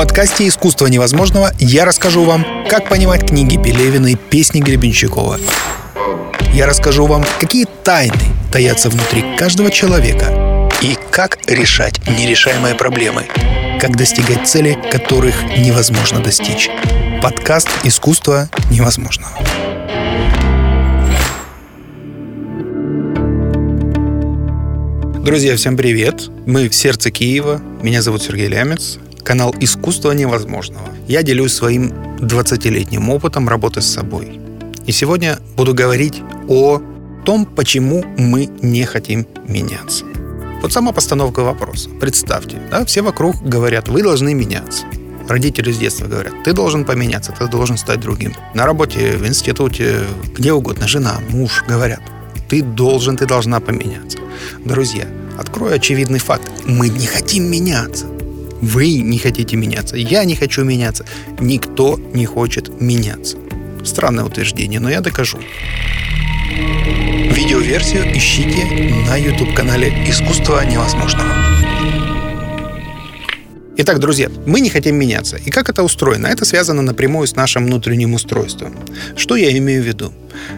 подкасте «Искусство невозможного» я расскажу вам, как понимать книги Пелевина и песни Гребенщикова. Я расскажу вам, какие тайны таятся внутри каждого человека и как решать нерешаемые проблемы, как достигать цели, которых невозможно достичь. Подкаст «Искусство невозможного». Друзья, всем привет! Мы в сердце Киева. Меня зовут Сергей Лямец. Канал «Искусство невозможного». Я делюсь своим 20-летним опытом работы с собой. И сегодня буду говорить о том, почему мы не хотим меняться. Вот сама постановка вопроса. Представьте, да, все вокруг говорят, вы должны меняться. Родители с детства говорят, ты должен поменяться, ты должен стать другим. На работе, в институте, где угодно, жена, муж говорят, ты должен, ты должна поменяться. Друзья, открою очевидный факт. Мы не хотим меняться. Вы не хотите меняться. Я не хочу меняться. Никто не хочет меняться. Странное утверждение, но я докажу. Видеоверсию ищите на YouTube-канале «Искусство невозможного». Итак, друзья, мы не хотим меняться. И как это устроено? Это связано напрямую с нашим внутренним устройством. Что я имею в виду?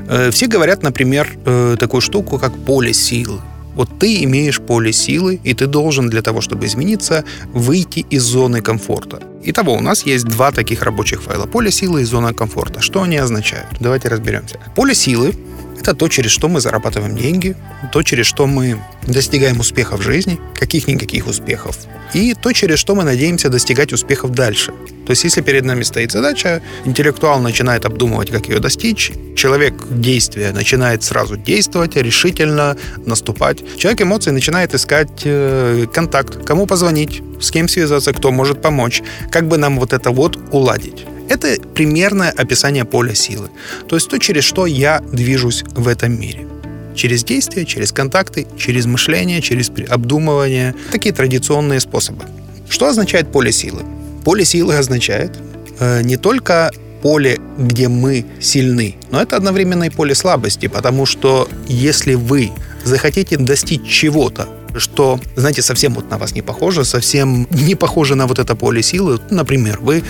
Э, все говорят, например, э, такую штуку, как поле силы. Вот ты имеешь поле силы, и ты должен для того, чтобы измениться, выйти из зоны комфорта. Итого, у нас есть два таких рабочих файла. Поле силы и зона комфорта. Что они означают? Давайте разберемся. Поле силы это то, через что мы зарабатываем деньги, то, через что мы достигаем успеха в жизни, каких-никаких успехов, и то, через что мы надеемся достигать успехов дальше. То есть, если перед нами стоит задача, интеллектуал начинает обдумывать, как ее достичь, человек действия начинает сразу действовать, решительно наступать. Человек эмоций начинает искать э, контакт, кому позвонить, с кем связаться, кто может помочь, как бы нам вот это вот уладить. Это примерное описание поля силы. То есть то, через что я движусь в этом мире. Через действия, через контакты, через мышление, через обдумывание. Такие традиционные способы. Что означает поле силы? Поле силы означает э, не только поле, где мы сильны, но это одновременно и поле слабости, потому что если вы захотите достичь чего-то, что, знаете, совсем вот на вас не похоже, совсем не похоже на вот это поле силы. Например, вы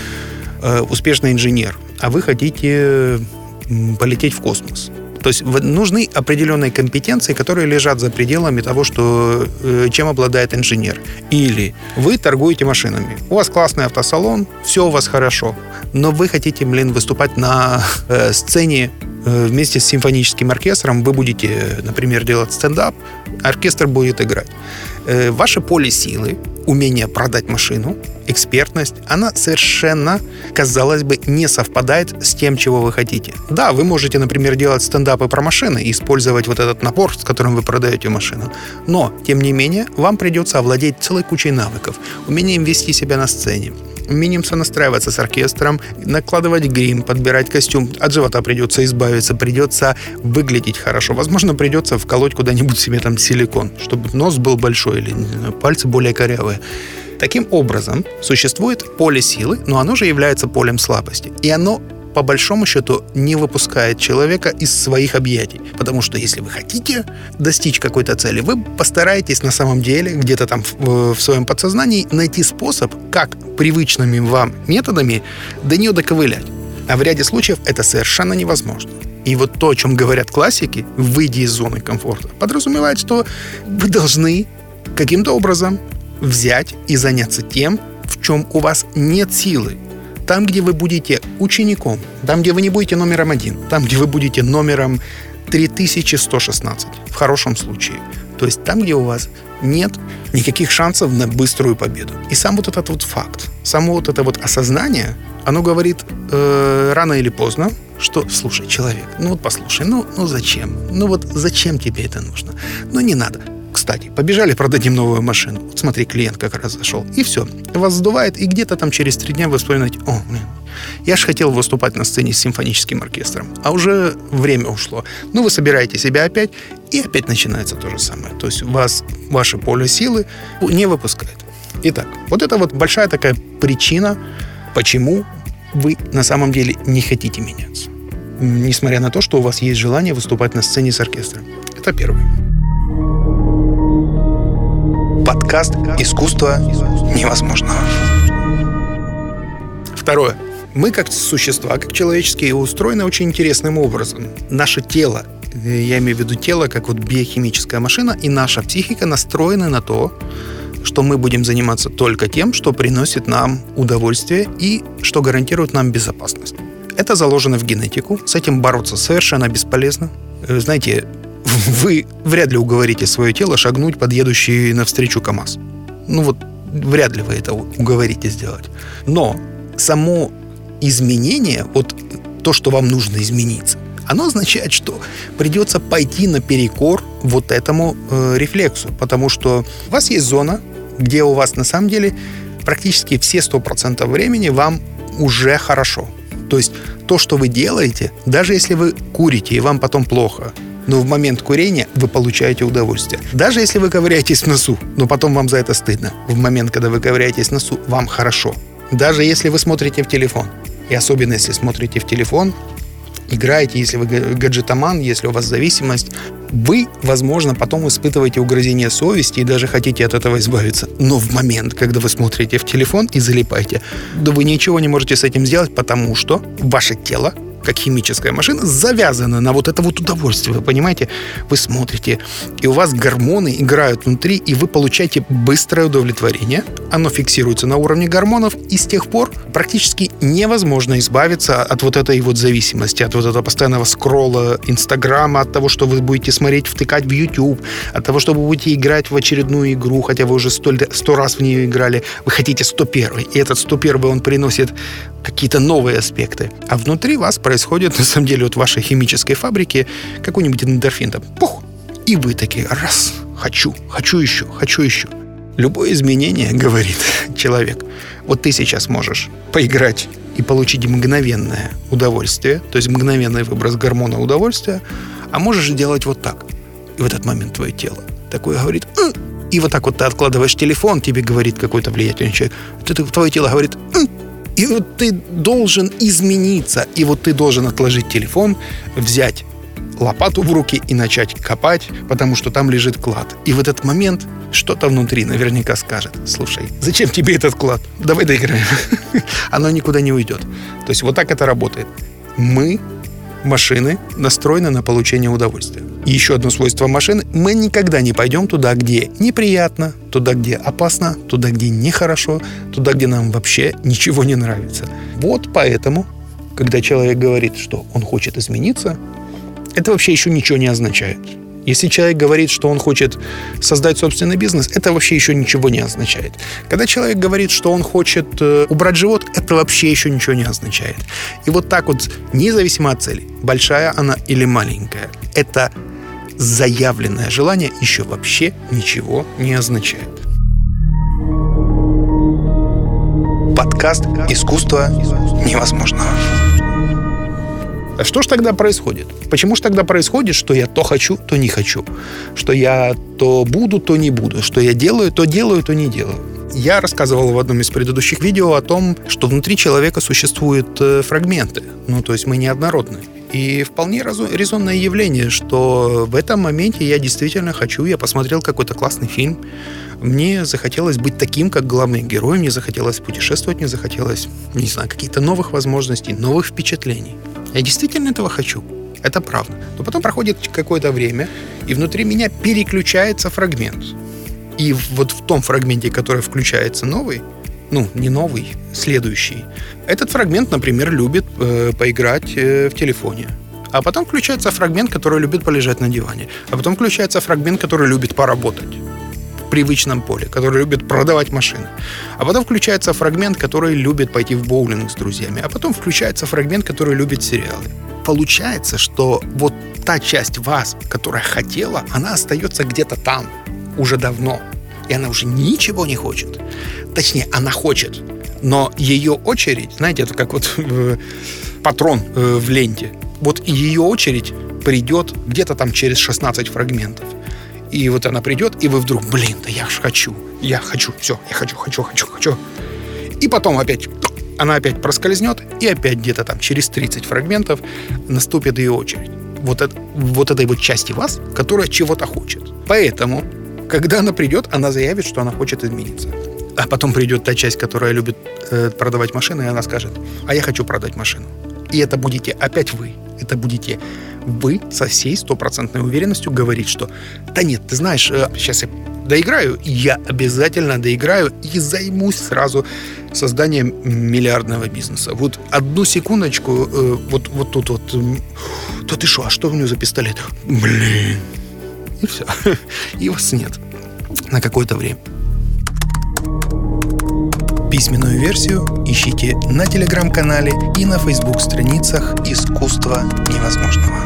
успешный инженер, а вы хотите полететь в космос. То есть нужны определенные компетенции, которые лежат за пределами того, что, э, чем обладает инженер. Или вы торгуете машинами. У вас классный автосалон, все у вас хорошо, но вы хотите, блин, выступать на э, сцене э, вместе с симфоническим оркестром. Вы будете, например, делать стендап, оркестр будет играть. Э, ваше поле силы умение продать машину, экспертность, она совершенно, казалось бы, не совпадает с тем, чего вы хотите. Да, вы можете, например, делать стендапы про машины и использовать вот этот напор, с которым вы продаете машину. Но, тем не менее, вам придется овладеть целой кучей навыков. Умением вести себя на сцене, умением сонастраиваться с оркестром, накладывать грим, подбирать костюм. От живота придется избавиться, придется выглядеть хорошо. Возможно, придется вколоть куда-нибудь себе там силикон, чтобы нос был большой или пальцы более корявые. Таким образом, существует поле силы, но оно же является полем слабости. И оно по большому счету не выпускает человека из своих объятий. Потому что если вы хотите достичь какой-то цели, вы постараетесь на самом деле где-то там в, в своем подсознании найти способ, как привычными вам методами до нее доковылять. А в ряде случаев это совершенно невозможно. И вот то, о чем говорят классики, выйди из зоны комфорта, подразумевает, что вы должны каким-то образом взять и заняться тем, в чем у вас нет силы, там, где вы будете учеником, там, где вы не будете номером один, там, где вы будете номером 3116 в хорошем случае. То есть там, где у вас нет никаких шансов на быструю победу. И сам вот этот вот факт, само вот это вот осознание, оно говорит э, рано или поздно, что, слушай, человек, ну вот послушай, ну, ну зачем? Ну вот зачем тебе это нужно? Ну не надо кстати, побежали, продадим новую машину. Вот смотри, клиент как раз зашел. И все. Вас сдувает, и где-то там через три дня вы вспоминаете, о, блин, я же хотел выступать на сцене с симфоническим оркестром, а уже время ушло. Ну, вы собираете себя опять, и опять начинается то же самое. То есть вас, ваше поле силы не выпускает. Итак, вот это вот большая такая причина, почему вы на самом деле не хотите меняться. Несмотря на то, что у вас есть желание выступать на сцене с оркестром. Это первое. Подкаст «Искусство невозможного». Второе. Мы как существа, как человеческие, устроены очень интересным образом. Наше тело, э, я имею в виду тело, как вот биохимическая машина, и наша психика настроены на то, что мы будем заниматься только тем, что приносит нам удовольствие и что гарантирует нам безопасность. Это заложено в генетику, с этим бороться совершенно бесполезно. Э, знаете, вы вряд ли уговорите свое тело шагнуть под едущий навстречу КАМАЗ. Ну вот, вряд ли вы это уговорите сделать. Но само изменение, вот то, что вам нужно измениться, оно означает, что придется пойти наперекор вот этому э, рефлексу, потому что у вас есть зона, где у вас на самом деле практически все 100% времени вам уже хорошо. То есть то, что вы делаете, даже если вы курите и вам потом плохо, но в момент курения вы получаете удовольствие. Даже если вы ковыряетесь в носу, но потом вам за это стыдно. В момент, когда вы ковыряетесь в носу, вам хорошо. Даже если вы смотрите в телефон, и особенно если смотрите в телефон, играете, если вы гаджетоман, если у вас зависимость, вы, возможно, потом испытываете угрызение совести и даже хотите от этого избавиться. Но в момент, когда вы смотрите в телефон и залипаете, да вы ничего не можете с этим сделать, потому что ваше тело как химическая машина, завязана на вот это вот удовольствие. Вы понимаете? Вы смотрите, и у вас гормоны играют внутри, и вы получаете быстрое удовлетворение. Оно фиксируется на уровне гормонов, и с тех пор практически невозможно избавиться от вот этой вот зависимости, от вот этого постоянного скролла Инстаграма, от того, что вы будете смотреть, втыкать в YouTube, от того, что вы будете играть в очередную игру, хотя вы уже сто, раз в нее играли, вы хотите 101, и этот 101 он приносит какие-то новые аспекты. А внутри вас происходит, на самом деле, вот в вашей химической фабрике какой-нибудь эндорфин там, пух, и вы такие, раз, хочу, хочу еще, хочу еще. Любое изменение, говорит человек, вот ты сейчас можешь поиграть и получить мгновенное удовольствие, то есть мгновенный выброс гормона удовольствия, а можешь делать вот так. И в этот момент твое тело такое говорит, «Э!» и вот так вот ты откладываешь телефон, тебе говорит какой-то влиятельный человек, твое тело говорит, «Э!» И вот ты должен измениться. И вот ты должен отложить телефон, взять лопату в руки и начать копать, потому что там лежит клад. И в этот момент что-то внутри наверняка скажет, слушай, зачем тебе этот клад? Давай доиграем. Оно никуда не уйдет. То есть вот так это работает. Мы машины настроены на получение удовольствия. И еще одно свойство машины – мы никогда не пойдем туда, где неприятно, туда, где опасно, туда, где нехорошо, туда, где нам вообще ничего не нравится. Вот поэтому, когда человек говорит, что он хочет измениться, это вообще еще ничего не означает. Если человек говорит, что он хочет создать собственный бизнес, это вообще еще ничего не означает. Когда человек говорит, что он хочет э, убрать живот, это вообще еще ничего не означает. И вот так вот, независимо от цели, большая она или маленькая, это заявленное желание еще вообще ничего не означает. Подкаст «Искусство невозможного». А что ж тогда происходит? Почему же тогда происходит, что я то хочу, то не хочу? Что я то буду, то не буду? Что я делаю, то делаю, то не делаю? Я рассказывал в одном из предыдущих видео о том, что внутри человека существуют э, фрагменты. Ну, то есть мы неоднородны. И вполне резонное явление, что в этом моменте я действительно хочу, я посмотрел какой-то классный фильм, мне захотелось быть таким, как главный герой, мне захотелось путешествовать, мне захотелось, не знаю, каких-то новых возможностей, новых впечатлений. Я действительно этого хочу. Это правда. Но потом проходит какое-то время, и внутри меня переключается фрагмент. И вот в том фрагменте, который включается новый, ну, не новый, следующий. Этот фрагмент, например, любит э, поиграть э, в телефоне. А потом включается фрагмент, который любит полежать на диване. А потом включается фрагмент, который любит поработать в привычном поле, который любит продавать машины. А потом включается фрагмент, который любит пойти в боулинг с друзьями. А потом включается фрагмент, который любит сериалы. Получается, что вот та часть вас, которая хотела, она остается где-то там уже давно и она уже ничего не хочет. Точнее, она хочет, но ее очередь, знаете, это как вот э, патрон э, в ленте. Вот ее очередь придет где-то там через 16 фрагментов. И вот она придет, и вы вдруг, блин, да я ж хочу, я хочу, все, я хочу, хочу, хочу, хочу. И потом опять она опять проскользнет, и опять где-то там через 30 фрагментов наступит ее очередь. Вот, это, вот этой вот части вас, которая чего-то хочет. Поэтому когда она придет, она заявит, что она хочет измениться. А потом придет та часть, которая любит э, продавать машины, и она скажет, а я хочу продать машину. И это будете опять вы. Это будете вы со всей стопроцентной уверенностью говорить, что да нет, ты знаешь, э, сейчас я доиграю, я обязательно доиграю и займусь сразу созданием миллиардного бизнеса. Вот одну секундочку, э, вот, вот тут вот, то ты что, а что у него за пистолет? Блин. И все. И вас нет на какое-то время. Письменную версию ищите на телеграм-канале и на фейсбук-страницах «Искусство невозможного».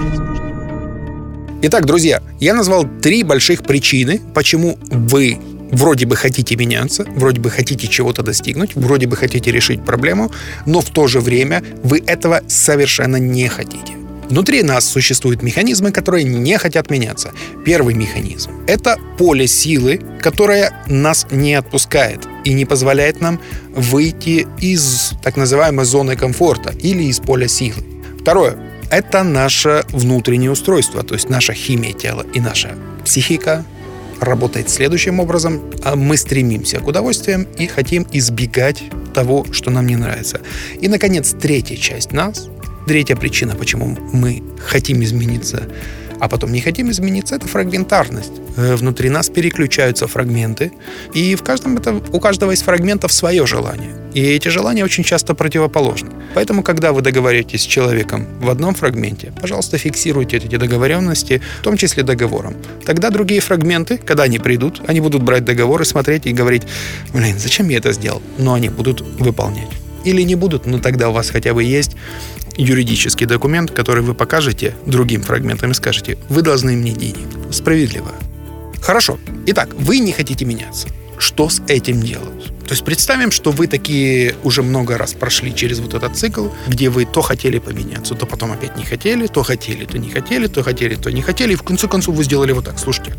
Итак, друзья, я назвал три больших причины, почему вы вроде бы хотите меняться, вроде бы хотите чего-то достигнуть, вроде бы хотите решить проблему, но в то же время вы этого совершенно не хотите. Внутри нас существуют механизмы, которые не хотят меняться. Первый механизм — это поле силы, которое нас не отпускает и не позволяет нам выйти из так называемой зоны комфорта или из поля силы. Второе — это наше внутреннее устройство, то есть наша химия тела и наша психика работает следующим образом. А мы стремимся к удовольствиям и хотим избегать того, что нам не нравится. И, наконец, третья часть нас — Третья причина, почему мы хотим измениться, а потом не хотим измениться, это фрагментарность. Э, внутри нас переключаются фрагменты, и в каждом это, у каждого из фрагментов свое желание. И эти желания очень часто противоположны. Поэтому, когда вы договариваетесь с человеком в одном фрагменте, пожалуйста, фиксируйте эти договоренности, в том числе договором. Тогда другие фрагменты, когда они придут, они будут брать договор и смотреть и говорить, блин, зачем я это сделал? Но они будут выполнять. Или не будут, но тогда у вас хотя бы есть юридический документ, который вы покажете другим фрагментам и скажете, вы должны мне денег. Справедливо. Хорошо. Итак, вы не хотите меняться. Что с этим делать? То есть представим, что вы такие уже много раз прошли через вот этот цикл, где вы то хотели поменяться, то потом опять не хотели, то хотели, то не хотели, то хотели, то не хотели, и в конце концов вы сделали вот так. Слушайте,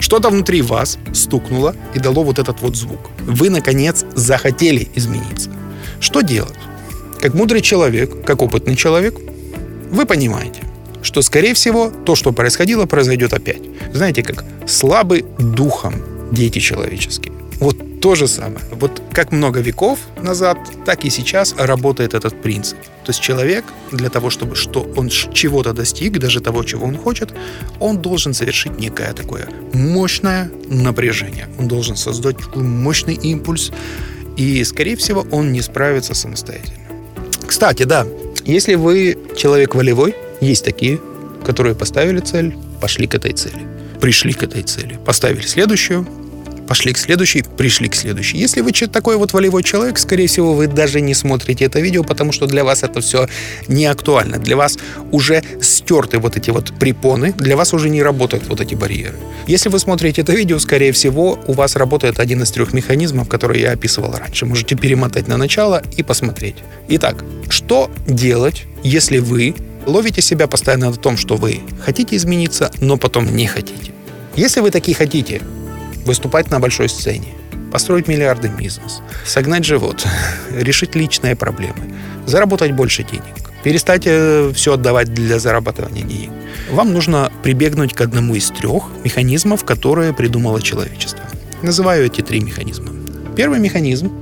что-то внутри вас стукнуло и дало вот этот вот звук. Вы, наконец, захотели измениться. Что делать? Как мудрый человек, как опытный человек, вы понимаете, что, скорее всего, то, что происходило, произойдет опять. Знаете, как слабый духом дети человеческие. Вот то же самое. Вот как много веков назад, так и сейчас работает этот принцип. То есть человек для того, чтобы что он чего-то достиг, даже того, чего он хочет, он должен совершить некое такое мощное напряжение. Он должен создать мощный импульс, и, скорее всего, он не справится самостоятельно. Кстати, да, если вы человек волевой, есть такие, которые поставили цель, пошли к этой цели. Пришли к этой цели. Поставили следующую, пошли к следующей, пришли к следующей. Если вы такой вот волевой человек, скорее всего, вы даже не смотрите это видео, потому что для вас это все не актуально. Для вас уже стерты вот эти вот препоны, для вас уже не работают вот эти барьеры. Если вы смотрите это видео, скорее всего, у вас работает один из трех механизмов, которые я описывал раньше. Можете перемотать на начало и посмотреть. Итак, что делать, если вы ловите себя постоянно на том, что вы хотите измениться, но потом не хотите? Если вы такие хотите, выступать на большой сцене, построить миллиардный бизнес, согнать живот, решить личные проблемы, заработать больше денег, перестать э, все отдавать для зарабатывания денег. Вам нужно прибегнуть к одному из трех механизмов, которые придумало человечество. Называю эти три механизма. Первый механизм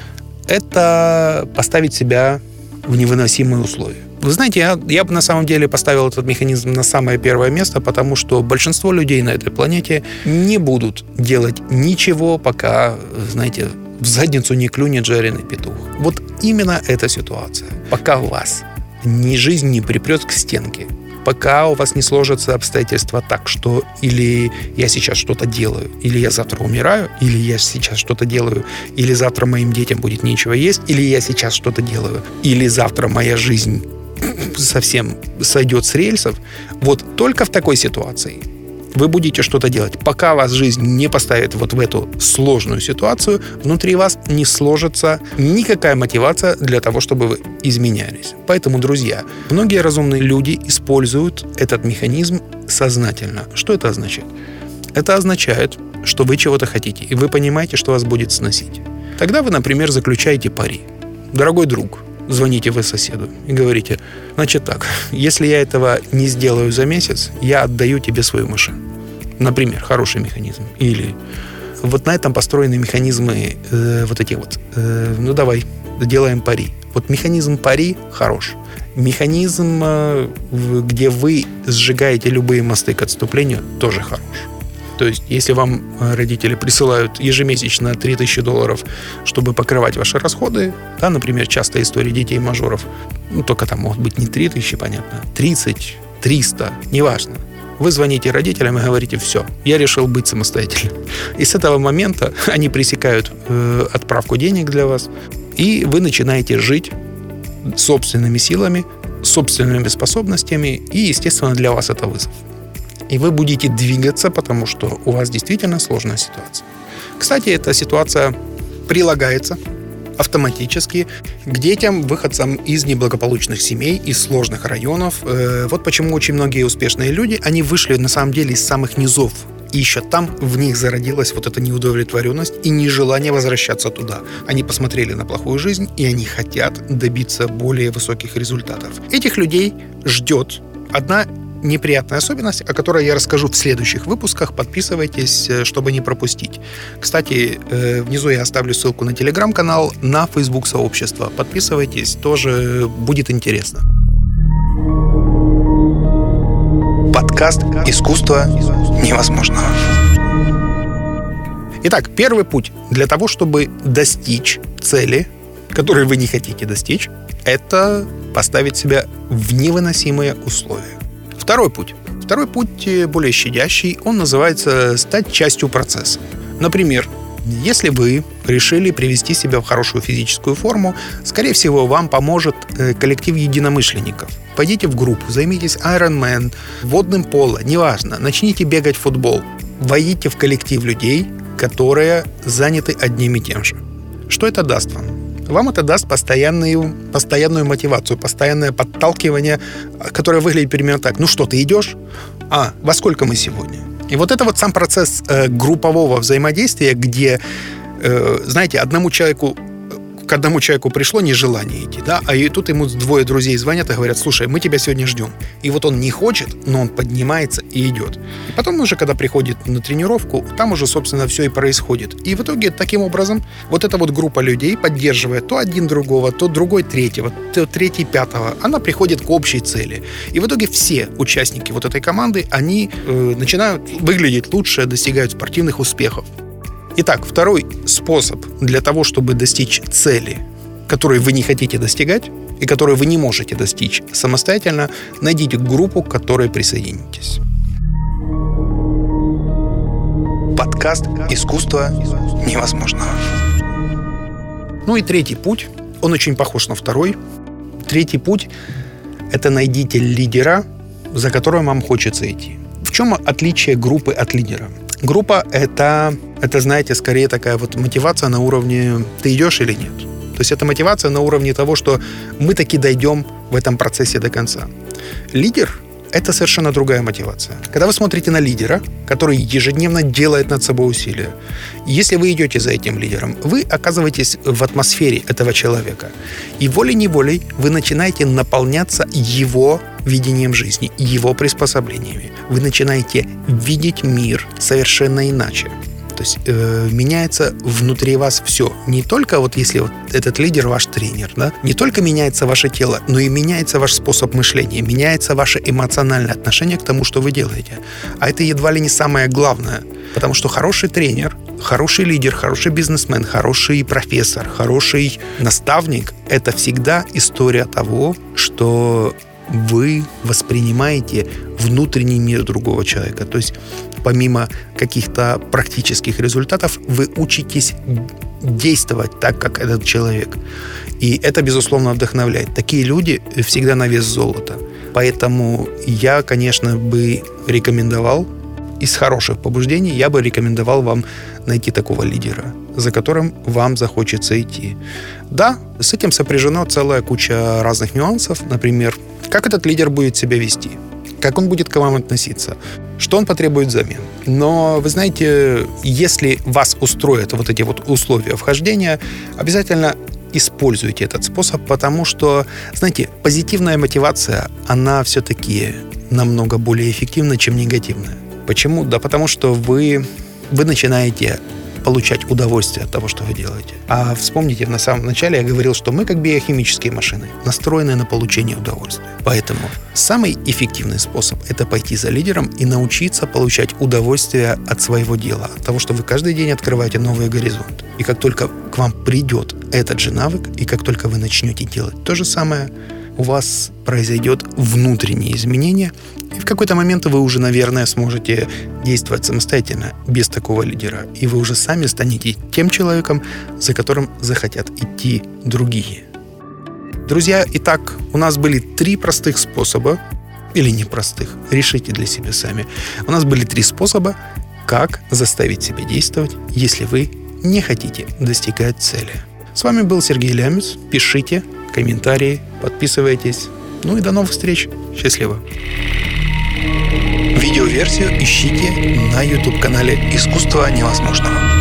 – это поставить себя в невыносимые условия. Вы знаете, я, я бы на самом деле поставил этот механизм на самое первое место, потому что большинство людей на этой планете не будут делать ничего, пока, знаете, в задницу не клюнет жареный петух. Вот именно эта ситуация. Пока вас ни жизнь не припрет к стенке, пока у вас не сложатся обстоятельства так, что или я сейчас что-то делаю, или я завтра умираю, или я сейчас что-то делаю, или завтра моим детям будет нечего есть, или я сейчас что-то делаю, или завтра моя жизнь совсем сойдет с рельсов, вот только в такой ситуации вы будете что-то делать. Пока вас жизнь не поставит вот в эту сложную ситуацию, внутри вас не сложится никакая мотивация для того, чтобы вы изменялись. Поэтому, друзья, многие разумные люди используют этот механизм сознательно. Что это означает? Это означает, что вы чего-то хотите, и вы понимаете, что вас будет сносить. Тогда вы, например, заключаете пари. Дорогой друг, звоните вы соседу и говорите, значит так, если я этого не сделаю за месяц, я отдаю тебе свою машину. Например, хороший механизм. Или вот на этом построены механизмы э, вот этих вот, э, ну давай, делаем пари. Вот механизм пари хорош. Механизм, э, где вы сжигаете любые мосты к отступлению, тоже хорош. То есть, если вам э, родители присылают ежемесячно 3000 долларов, чтобы покрывать ваши расходы, да, например, частая история детей-мажоров, ну, только там могут быть не 3000, понятно, 30, 300, неважно. Вы звоните родителям и говорите, все, я решил быть самостоятельным. И с этого момента они пресекают э, отправку денег для вас, и вы начинаете жить собственными силами, собственными способностями, и, естественно, для вас это вызов. И вы будете двигаться, потому что у вас действительно сложная ситуация. Кстати, эта ситуация прилагается автоматически к детям, выходцам из неблагополучных семей, из сложных районов. Э, вот почему очень многие успешные люди, они вышли на самом деле из самых низов и еще там в них зародилась вот эта неудовлетворенность и нежелание возвращаться туда. Они посмотрели на плохую жизнь, и они хотят добиться более высоких результатов. Этих людей ждет одна неприятная особенность, о которой я расскажу в следующих выпусках. Подписывайтесь, э, чтобы не пропустить. Кстати, э, внизу я оставлю ссылку на телеграм-канал, на Facebook сообщество. Подписывайтесь, тоже будет интересно. Подкаст «Искусство невозможного». Итак, первый путь для того, чтобы достичь цели, которой вы не хотите достичь, это поставить себя в невыносимые условия. Второй путь. Второй путь э, более щадящий, он называется «стать частью процесса». Например, если вы решили привести себя в хорошую физическую форму, скорее всего, вам поможет э, коллектив единомышленников. Пойдите в группу, займитесь Ironman, водным поло, неважно, начните бегать в футбол. Войдите в коллектив людей, которые заняты одним и тем же. Что это даст вам? Вам это даст постоянную, постоянную мотивацию, постоянное подталкивание, которое выглядит примерно так. Ну что, ты идешь? А, во сколько мы сегодня? И вот это вот сам процесс э, группового взаимодействия, где, э, знаете, одному человеку к одному человеку пришло нежелание идти, да, а и тут ему двое друзей звонят и говорят, слушай, мы тебя сегодня ждем. И вот он не хочет, но он поднимается и идет. И потом уже, когда приходит на тренировку, там уже, собственно, все и происходит. И в итоге, таким образом, вот эта вот группа людей, поддерживая то один другого, то другой третьего, то третий пятого, она приходит к общей цели. И в итоге все участники вот этой команды, они э, начинают выглядеть лучше, достигают спортивных успехов. Итак, второй способ для того, чтобы достичь цели, которой вы не хотите достигать и которой вы не можете достичь самостоятельно, найдите группу, к которой присоединитесь. Подкаст «Искусство невозможного». Ну и третий путь, он очень похож на второй. Третий путь – это найдите лидера, за которым вам хочется идти. В чем отличие группы от лидера? Группа — это, это, знаете, скорее такая вот мотивация на уровне «ты идешь или нет?». То есть это мотивация на уровне того, что мы таки дойдем в этом процессе до конца. Лидер — это совершенно другая мотивация. Когда вы смотрите на лидера, который ежедневно делает над собой усилия, если вы идете за этим лидером, вы оказываетесь в атмосфере этого человека. И волей-неволей вы начинаете наполняться его видением жизни, его приспособлениями. Вы начинаете видеть мир совершенно иначе. То есть э, меняется внутри вас все. Не только вот если вот этот лидер ваш тренер, да, не только меняется ваше тело, но и меняется ваш способ мышления, меняется ваше эмоциональное отношение к тому, что вы делаете. А это едва ли не самое главное. Потому что хороший тренер, хороший лидер, хороший бизнесмен, хороший профессор, хороший наставник – это всегда история того, что вы воспринимаете внутренний мир другого человека. То есть помимо каких-то практических результатов, вы учитесь действовать так, как этот человек. И это, безусловно, вдохновляет. Такие люди всегда на вес золота. Поэтому я, конечно, бы рекомендовал из хороших побуждений я бы рекомендовал вам найти такого лидера, за которым вам захочется идти. Да, с этим сопряжена целая куча разных нюансов. Например, как этот лидер будет себя вести, как он будет к вам относиться, что он потребует взамен. Но, вы знаете, если вас устроят вот эти вот условия вхождения, обязательно используйте этот способ, потому что, знаете, позитивная мотивация, она все-таки намного более эффективна, чем негативная. Почему? Да потому что вы, вы начинаете получать удовольствие от того, что вы делаете. А вспомните, на самом начале я говорил, что мы как биохимические машины, настроенные на получение удовольствия. Поэтому самый эффективный способ – это пойти за лидером и научиться получать удовольствие от своего дела, от того, что вы каждый день открываете новые горизонты. И как только к вам придет этот же навык, и как только вы начнете делать то же самое, у вас произойдет внутреннее изменение, и в какой-то момент вы уже, наверное, сможете действовать самостоятельно, без такого лидера. И вы уже сами станете тем человеком, за которым захотят идти другие. Друзья, итак, у нас были три простых способа, или непростых, решите для себя сами. У нас были три способа, как заставить себя действовать, если вы не хотите достигать цели. С вами был Сергей Лямец. Пишите комментарии, подписывайтесь. Ну и до новых встреч. Счастливо. Видеоверсию ищите на YouTube-канале «Искусство невозможного».